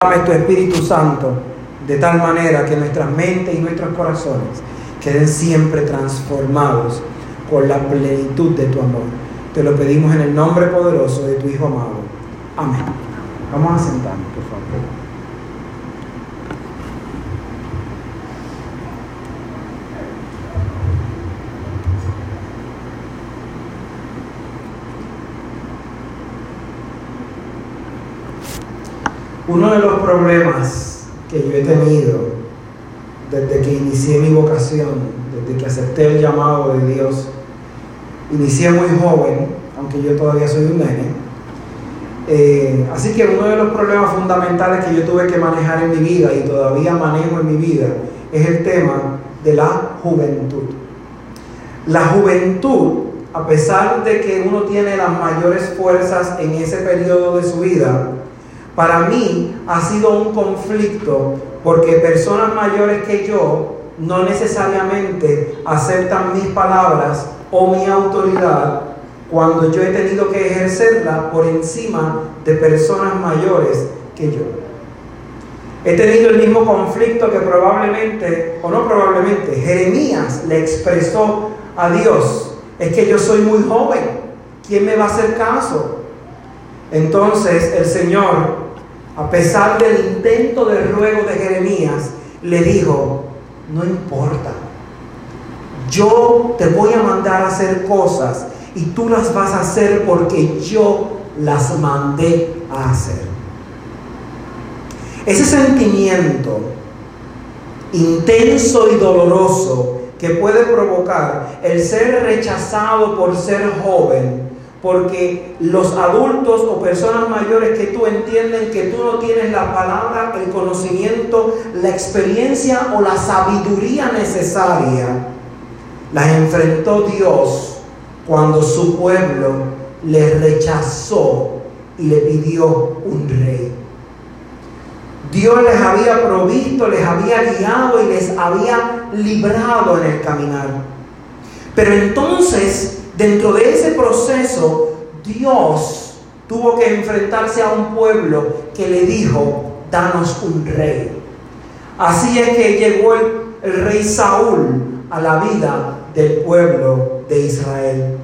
Dame tu Espíritu Santo de tal manera que nuestras mentes y nuestros corazones queden siempre transformados con la plenitud de tu amor. Te lo pedimos en el nombre poderoso de tu Hijo amado. Amén. Vamos a sentarnos, por favor. Uno de los problemas que yo he tenido desde que inicié mi vocación, desde que acepté el llamado de Dios, inicié muy joven, aunque yo todavía soy un nene. Eh, así que uno de los problemas fundamentales que yo tuve que manejar en mi vida y todavía manejo en mi vida es el tema de la juventud. La juventud, a pesar de que uno tiene las mayores fuerzas en ese periodo de su vida, para mí ha sido un conflicto porque personas mayores que yo no necesariamente aceptan mis palabras o mi autoridad cuando yo he tenido que ejercerla por encima de personas mayores que yo. He tenido el mismo conflicto que probablemente, o no probablemente, Jeremías le expresó a Dios, es que yo soy muy joven, ¿quién me va a hacer caso? Entonces el Señor a pesar del intento de ruego de Jeremías, le dijo, no importa, yo te voy a mandar a hacer cosas y tú las vas a hacer porque yo las mandé a hacer. Ese sentimiento intenso y doloroso que puede provocar el ser rechazado por ser joven porque los adultos o personas mayores que tú entienden que tú no tienes la palabra, el conocimiento, la experiencia o la sabiduría necesaria, las enfrentó Dios cuando su pueblo le rechazó y le pidió un rey. Dios les había provisto, les había guiado y les había librado en el caminar. Pero entonces Dentro de ese proceso, Dios tuvo que enfrentarse a un pueblo que le dijo, danos un rey. Así es que llegó el, rey Saúl a la vida del pueblo de Israel.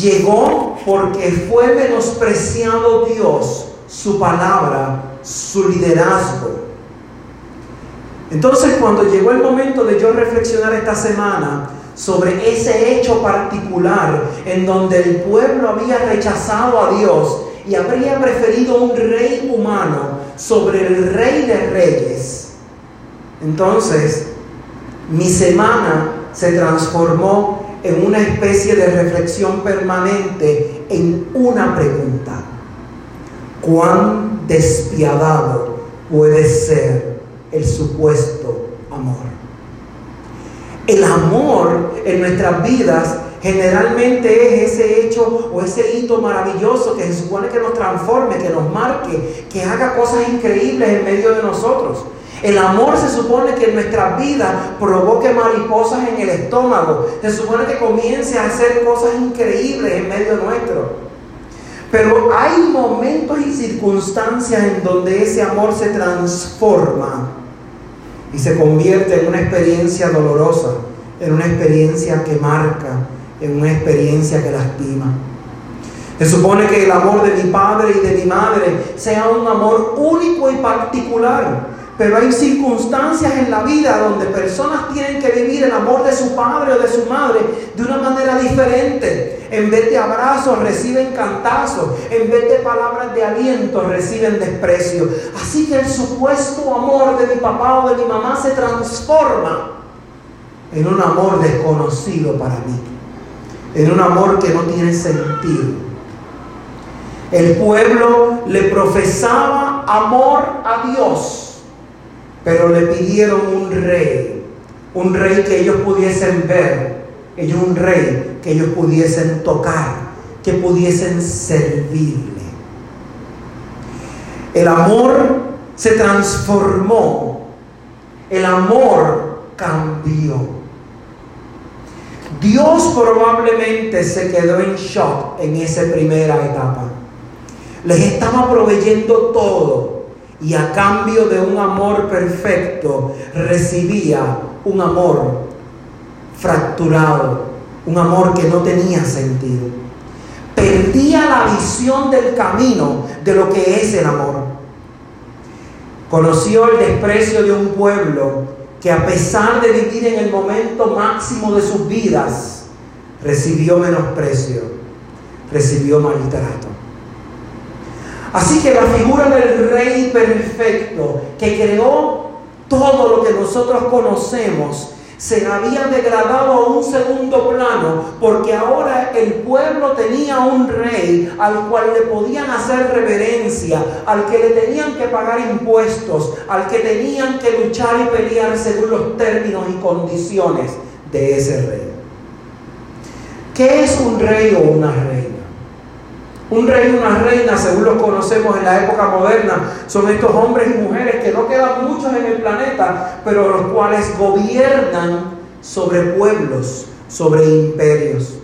Llegó porque fue menospreciado Dios, su palabra, su liderazgo. Entonces cuando llegó el momento de yo reflexionar esta semana, sobre ese hecho particular en donde el pueblo había rechazado a Dios y habría preferido un rey humano sobre el rey de reyes. Entonces, mi semana se transformó en una especie de reflexión permanente en una pregunta. ¿Cuán despiadado puede ser el supuesto amor? El amor en nuestras vidas generalmente es ese hecho o ese hito maravilloso que se supone que nos transforme, que nos marque, que haga cosas increíbles en medio de nosotros. El amor se supone que en nuestras vidas provoque mariposas en el estómago. Se supone que comience a hacer cosas increíbles en medio nuestro. Pero hay momentos y circunstancias en donde ese amor se transforma y se convierte en una experiencia dolorosa, en una experiencia que marca, en una experiencia que lastima. Se supone que el amor de mi padre y de mi madre sea un amor único y particular, pero hay circunstancias en la vida donde personas tienen que vivir el amor de su padre o de su madre de una manera diferente. En vez de abrazos reciben cantazos, en vez de palabras de aliento reciben desprecio. Así que el supuesto amor de mi papá o de mi mamá se transforma en un amor desconocido para mí, en un amor que no tiene sentido. El pueblo le profesaba amor a Dios pero le pidieron un rey, un rey que ellos pudiesen ver, ellos un rey que ellos pudiesen tocar, que pudiesen servirle. El amor se transformó, el amor cambió. Dios probablemente se quedó en shock en esa primera etapa. Les estaba proveyendo todo y a cambio de un amor perfecto recibía un amor fracturado, un amor que no tenía sentido. Perdía la visión del camino de lo que es el amor. Conoció el desprecio de un pueblo que a pesar de vivir en el momento máximo de sus vidas, recibió menosprecio, recibió maltrato. Así que la figura del rey perfecto que creó todo lo que nosotros conocemos se había degradado a un segundo plano porque ahora el pueblo tenía un rey al cual le podían hacer reverencia, al que le tenían que pagar impuestos, al que tenían que luchar y pelear según los términos y condiciones de ese rey. ¿Qué es un rey o una reina? Un rey y una reina, según los conocemos en la época moderna, son estos hombres y mujeres que no quedan muchos en el planeta, pero los cuales gobiernan sobre pueblos, sobre imperios.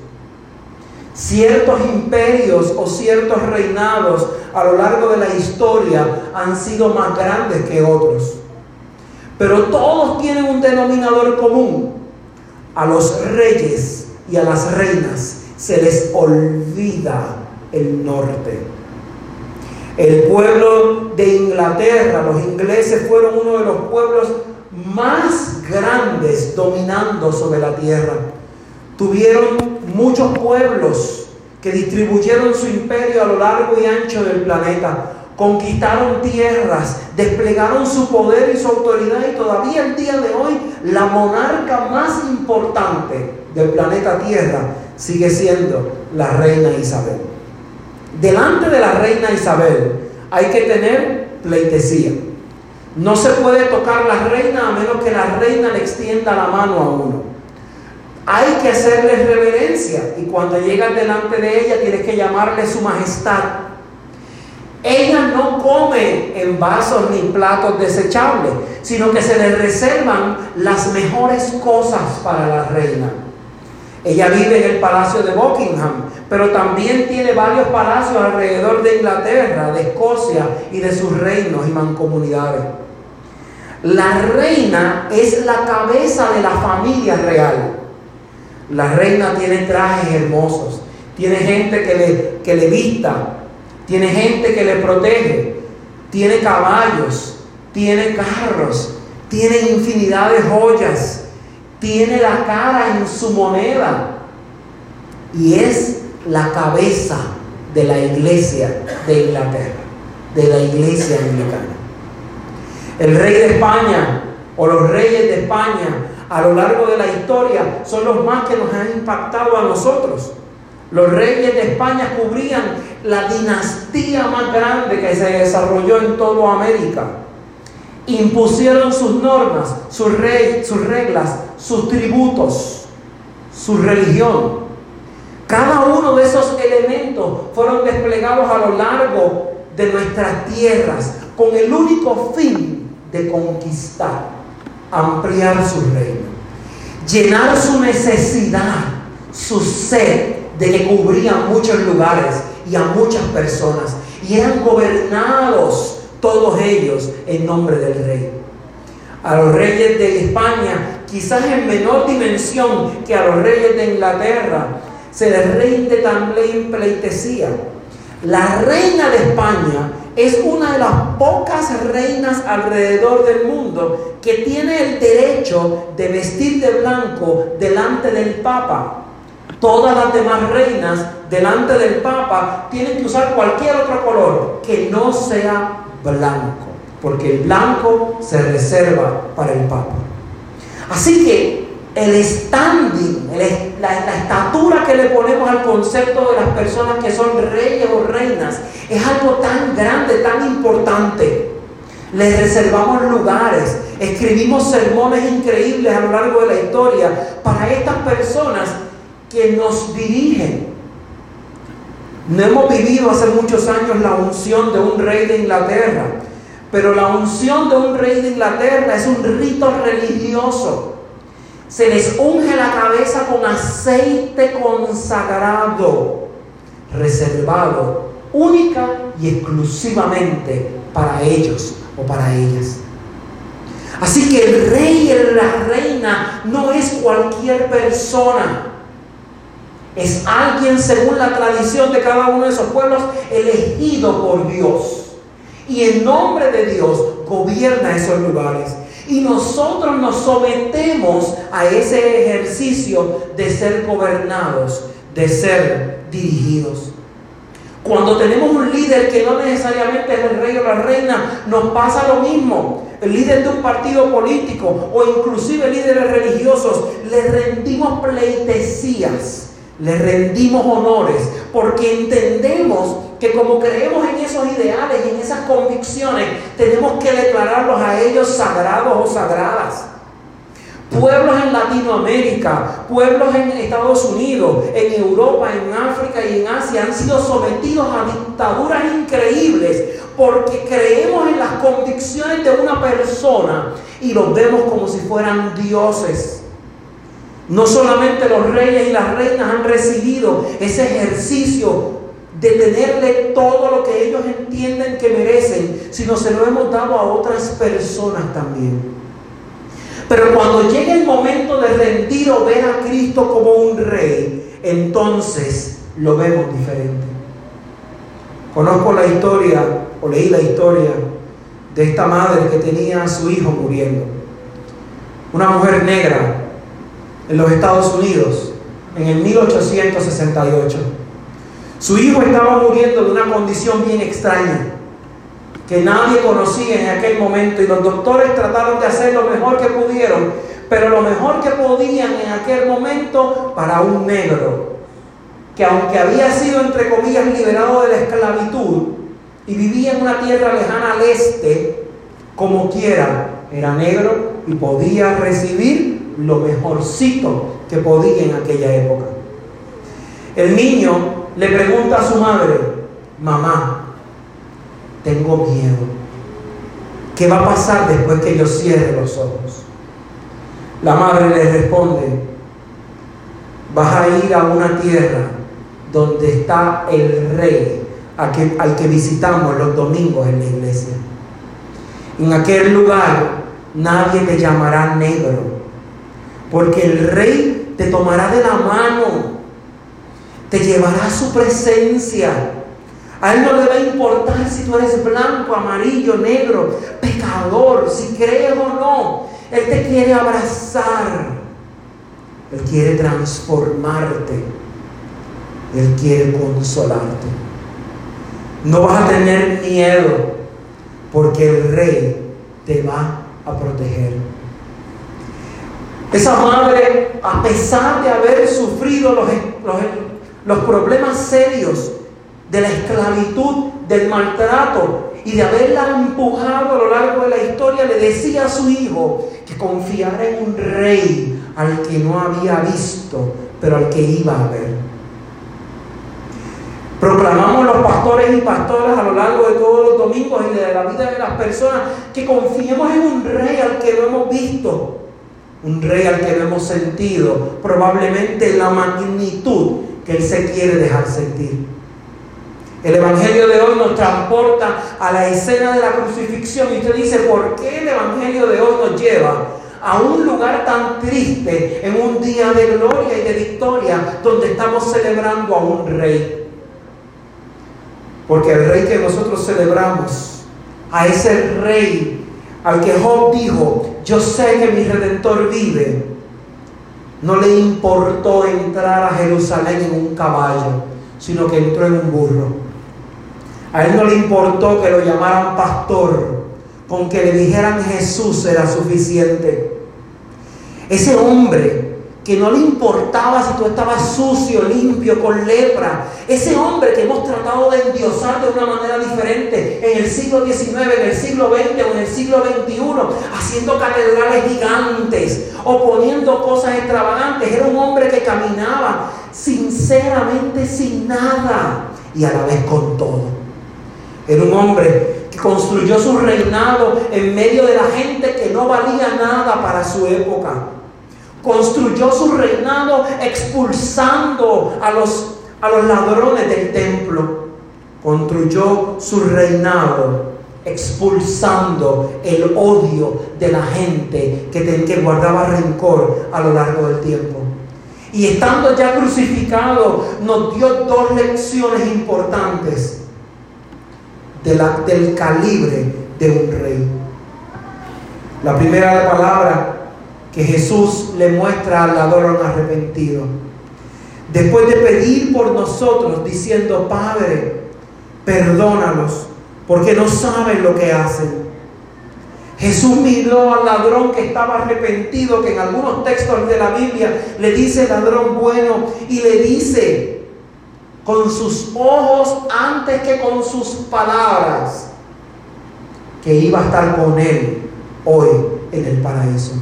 Ciertos imperios o ciertos reinados a lo largo de la historia han sido más grandes que otros. Pero todos tienen un denominador común. A los reyes y a las reinas se les olvida el norte. El pueblo de Inglaterra, los ingleses fueron uno de los pueblos más grandes dominando sobre la tierra. Tuvieron muchos pueblos que distribuyeron su imperio a lo largo y ancho del planeta. Conquistaron tierras, desplegaron su poder y su autoridad y todavía el día de hoy la monarca más importante del planeta Tierra sigue siendo la reina Isabel. Delante de la reina Isabel hay que tener pleitesía. No se puede tocar la reina a menos que la reina le extienda la mano a uno. Hay que hacerle reverencia y cuando llegas delante de ella tienes que llamarle su majestad. Ella no come en vasos ni platos desechables, sino que se le reservan las mejores cosas para la reina. Ella vive en el palacio de Buckingham, pero también tiene varios palacios alrededor de Inglaterra, de Escocia y de sus reinos y mancomunidades. La reina es la cabeza de la familia real. La reina tiene trajes hermosos, tiene gente que le, que le vista, tiene gente que le protege, tiene caballos, tiene carros, tiene infinidad de joyas, tiene la cara en su moneda y es la cabeza de la iglesia de Inglaterra, de la iglesia anglicana. El rey de España o los reyes de España a lo largo de la historia son los más que nos han impactado a nosotros. Los reyes de España cubrían la dinastía más grande que se desarrolló en toda América. Impusieron sus normas, sus, sus reglas, sus tributos, su religión. Cada uno de esos elementos fueron desplegados a lo largo de nuestras tierras con el único fin de conquistar, ampliar su reino, llenar su necesidad, su sed de que cubrían muchos lugares y a muchas personas y eran gobernados todos ellos en nombre del rey. A los reyes de España, quizás en menor dimensión que a los reyes de Inglaterra, se les rinde también pleitesía. La reina de España es una de las pocas reinas alrededor del mundo que tiene el derecho de vestir de blanco delante del Papa. Todas las demás reinas delante del Papa tienen que usar cualquier otro color que no sea blanco, porque el blanco se reserva para el Papa. Así que el standing, la, estatura que le ponemos al concepto de las personas que son reyes o reinas, es algo tan grande, tan importante. Les reservamos lugares, escribimos sermones increíbles a lo largo de la historia para estas personas que nos dirigen. No hemos vivido hace muchos años la unción de un rey de Inglaterra, pero la unción de un rey de Inglaterra es un rito religioso se les unge la cabeza con aceite consagrado, reservado única y exclusivamente para ellos, o para ellas. Así que el rey y la reina no es cualquier persona. Es alguien según la tradición de cada uno de esos pueblos elegido por Dios. Y en nombre de Dios gobierna esos lugares. Y nosotros nos sometemos a ese ejercicio de ser gobernados, de ser dirigidos. Cuando tenemos un líder que no necesariamente es el rey o la reina, nos pasa lo mismo. El líder de un partido político o inclusive líderes religiosos, le rendimos pleitesías, le rendimos honores, porque entendemos que como creemos en esos ideales y en esas convicciones, tenemos que declararlos a ellos sagrados o sagradas. Pueblos en Latinoamérica, pueblos en Estados Unidos, en Europa, en África y en Asia han sido sometidos a dictaduras increíbles porque creemos en las convicciones de una persona y los vemos como si fueran dioses. No solamente los reyes y las reinas han recibido ese ejercicio de tenerle todo lo que ellos entienden que merecen, sino se lo hemos dado a otras personas también. Pero cuando llega el momento de rendir o ver a Cristo como un rey, entonces lo vemos diferente. Conozco la historia, o leí la historia, de esta madre que tenía a su hijo muriendo. Una mujer negra en los Estados Unidos en el 1868. Su hijo estaba muriendo de una condición bien extraña que nadie conocía en aquel momento y los doctores trataron de hacer lo mejor que pudieron, pero lo mejor que podían en aquel momento para un negro, que aunque había sido entre comillas liberado de la esclavitud y vivía en una tierra lejana al este, como quiera, era negro y podía recibir lo mejorcito que podía en aquella época. El niño le pregunta a su madre, mamá, tengo miedo. ¿Qué va a pasar después que yo cierre los ojos? La madre le responde, vas a ir a una tierra donde está el rey al que visitamos los domingos en la iglesia. En aquel lugar nadie te llamará negro, porque el rey te tomará de la mano, te llevará a su presencia a Él no le va a importar si tú eres blanco, amarillo, negro, pecador, si crees o no. Él te quiere abrazar. Él quiere transformarte. Él quiere consolarte. No vas a tener miedo porque el rey te va a proteger. Esa madre, a pesar de haber sufrido los, los, los problemas serios de la esclavitud, del maltrato y de haberla empujado a lo largo de la historia, le decía a su hijo que confiara en un rey al que no había visto, pero al que iba a ver. Proclamamos los pastores y pastoras a lo largo de todos los domingos y de la vida de las personas que confiemos en un rey al que no hemos visto, un rey al que no hemos sentido, probablemente la magnitud que Él se quiere dejar sentir. El Evangelio de hoy nos transporta a la escena de la crucifixión y usted dice, ¿por qué el Evangelio de hoy nos lleva a un lugar tan triste en un día de gloria y de victoria donde estamos celebrando a un rey? Porque el rey que nosotros celebramos, a ese rey al que Job dijo, yo sé que mi redentor vive, no le importó entrar a Jerusalén en un caballo, sino que entró en un burro. A él no le importó que lo llamaran pastor, con que le dijeran Jesús era suficiente. Ese hombre que no le importaba si tú estabas sucio, limpio, con lepra. Ese hombre que hemos tratado de endiosar de una manera diferente en el siglo XIX, en el siglo XX o en el siglo XXI, haciendo catedrales gigantes o poniendo cosas extravagantes. Era un hombre que caminaba sinceramente sin nada y a la vez con todo. Era un hombre que construyó su reinado en medio de la gente que no valía nada para su época. Construyó su reinado expulsando a los, a los ladrones del templo. Construyó su reinado expulsando el odio de la gente que, que guardaba rencor a lo largo del tiempo. Y estando ya crucificado, nos dio dos lecciones importantes del calibre de un rey. La primera palabra que Jesús le muestra al ladrón arrepentido. Después de pedir por nosotros, diciendo, Padre, perdónalos, porque no saben lo que hacen. Jesús miró al ladrón que estaba arrepentido, que en algunos textos de la Biblia le dice ladrón bueno, y le dice con sus ojos antes que con sus palabras, que iba a estar con él hoy en el paraíso.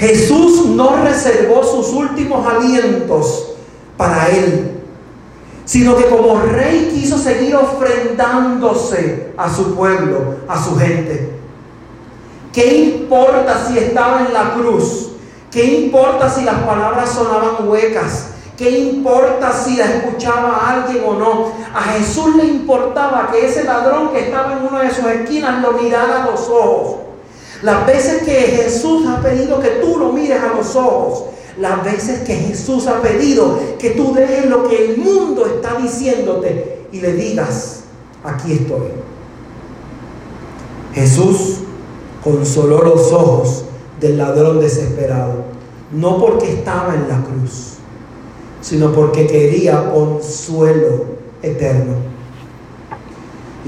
Jesús no reservó sus últimos alientos para él, sino que como rey quiso seguir ofrendándose a su pueblo, a su gente. ¿Qué importa si estaba en la cruz? ¿Qué importa si las palabras sonaban huecas? ¿Qué importa si la escuchaba alguien o no? A Jesús le importaba que ese ladrón que estaba en una de sus esquinas lo mirara a los ojos. Las veces que Jesús ha pedido que tú lo mires a los ojos, las veces que Jesús ha pedido que tú dejes lo que el mundo está diciéndote y le digas, aquí estoy. Jesús consoló los ojos del ladrón desesperado, no porque estaba en la cruz, sino porque quería consuelo eterno.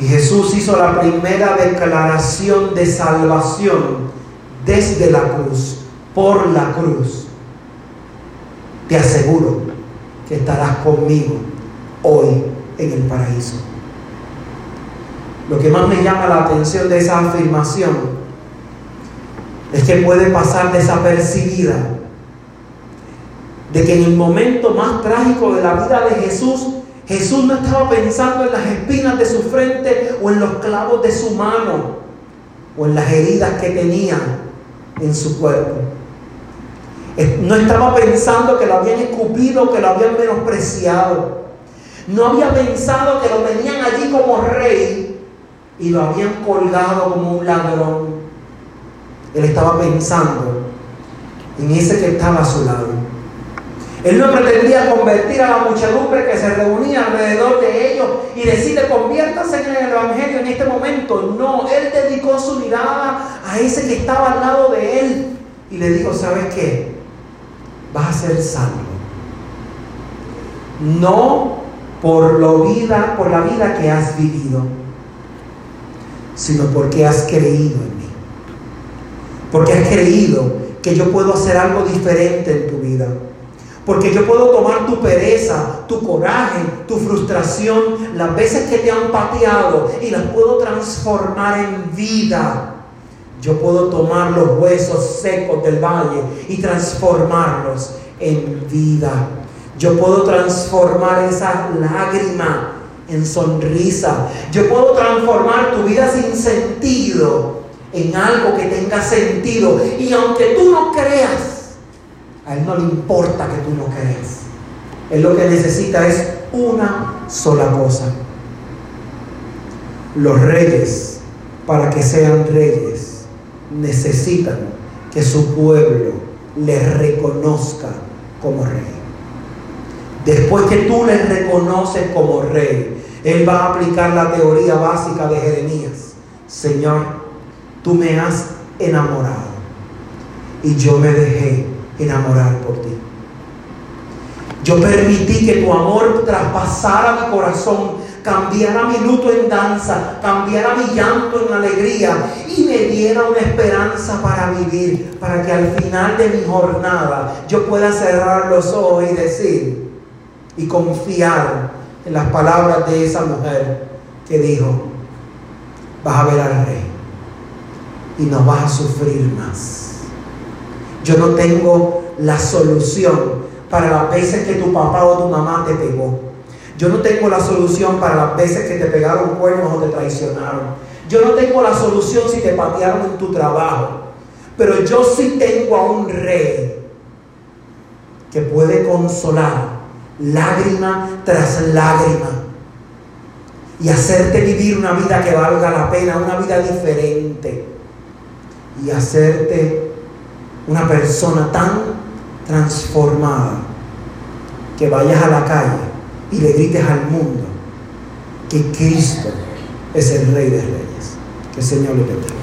Y Jesús hizo la primera declaración de salvación desde la cruz, por la cruz. Te aseguro que estarás conmigo hoy en el paraíso. Lo que más me llama la atención de esa afirmación es que puede pasar desapercibida de que en el momento más trágico de la vida de Jesús Jesús no estaba pensando en las espinas de su frente o en los clavos de su mano o en las heridas que tenía en su cuerpo. No estaba pensando que lo habían escupido, que lo habían menospreciado. No había pensado que lo tenían allí como rey y lo habían colgado como un ladrón. Él estaba pensando en ese que estaba a su lado. Él no pretendía convertir a la muchedumbre que se reunía alrededor de ellos y decirle, conviértase en el Evangelio en este momento. No, Él dedicó su mirada a ese que estaba al lado de Él y le dijo, ¿sabes qué? Vas a ser salvo. No por, la vida, por la vida que has vivido, sino porque has creído en mí. Porque has creído que yo puedo hacer algo diferente en tu vida porque yo puedo tomar tu pereza, tu coraje, tu frustración, las veces que te han pateado y las puedo transformar en vida. Yo puedo tomar los huesos secos del valle y transformarlos en vida. Yo puedo transformar esa lágrima en sonrisa. Yo puedo transformar tu vida sin sentido en algo que tenga sentido. Y aunque tú no creas, a Él no le importa que tú no creas. Él lo que necesita es una sola cosa. Los reyes, para que sean reyes, necesitan que su pueblo les reconozca como rey. Después que tú les reconoces como rey, Él va a aplicar la teoría básica de Jeremías. Señor, tú me has enamorado y yo me dejé enamorar por ti. Yo permití que tu amor traspasara mi corazón, cambiara mi luto en danza, cambiara mi llanto en alegría y me diera una esperanza para vivir, para que al final de mi jornada yo pueda cerrar los ojos y decir y confiar en las palabras de esa mujer que dijo, vas a ver al rey y no vas a sufrir más. Yo no tengo la solución para las veces que tu papá o tu mamá te pegó. Yo no tengo la solución para las veces que te pegaron cuernos o te traicionaron. Yo no tengo la solución si te patearon en tu trabajo. Pero yo sí tengo a un rey que puede consolar lágrima tras lágrima. y hacerte vivir una vida que valga la pena, una vida diferente y hacerte una persona tan transformada que vayas a la calle y le grites al mundo que Cristo es el Rey de Reyes. Que el Señor le bendiga.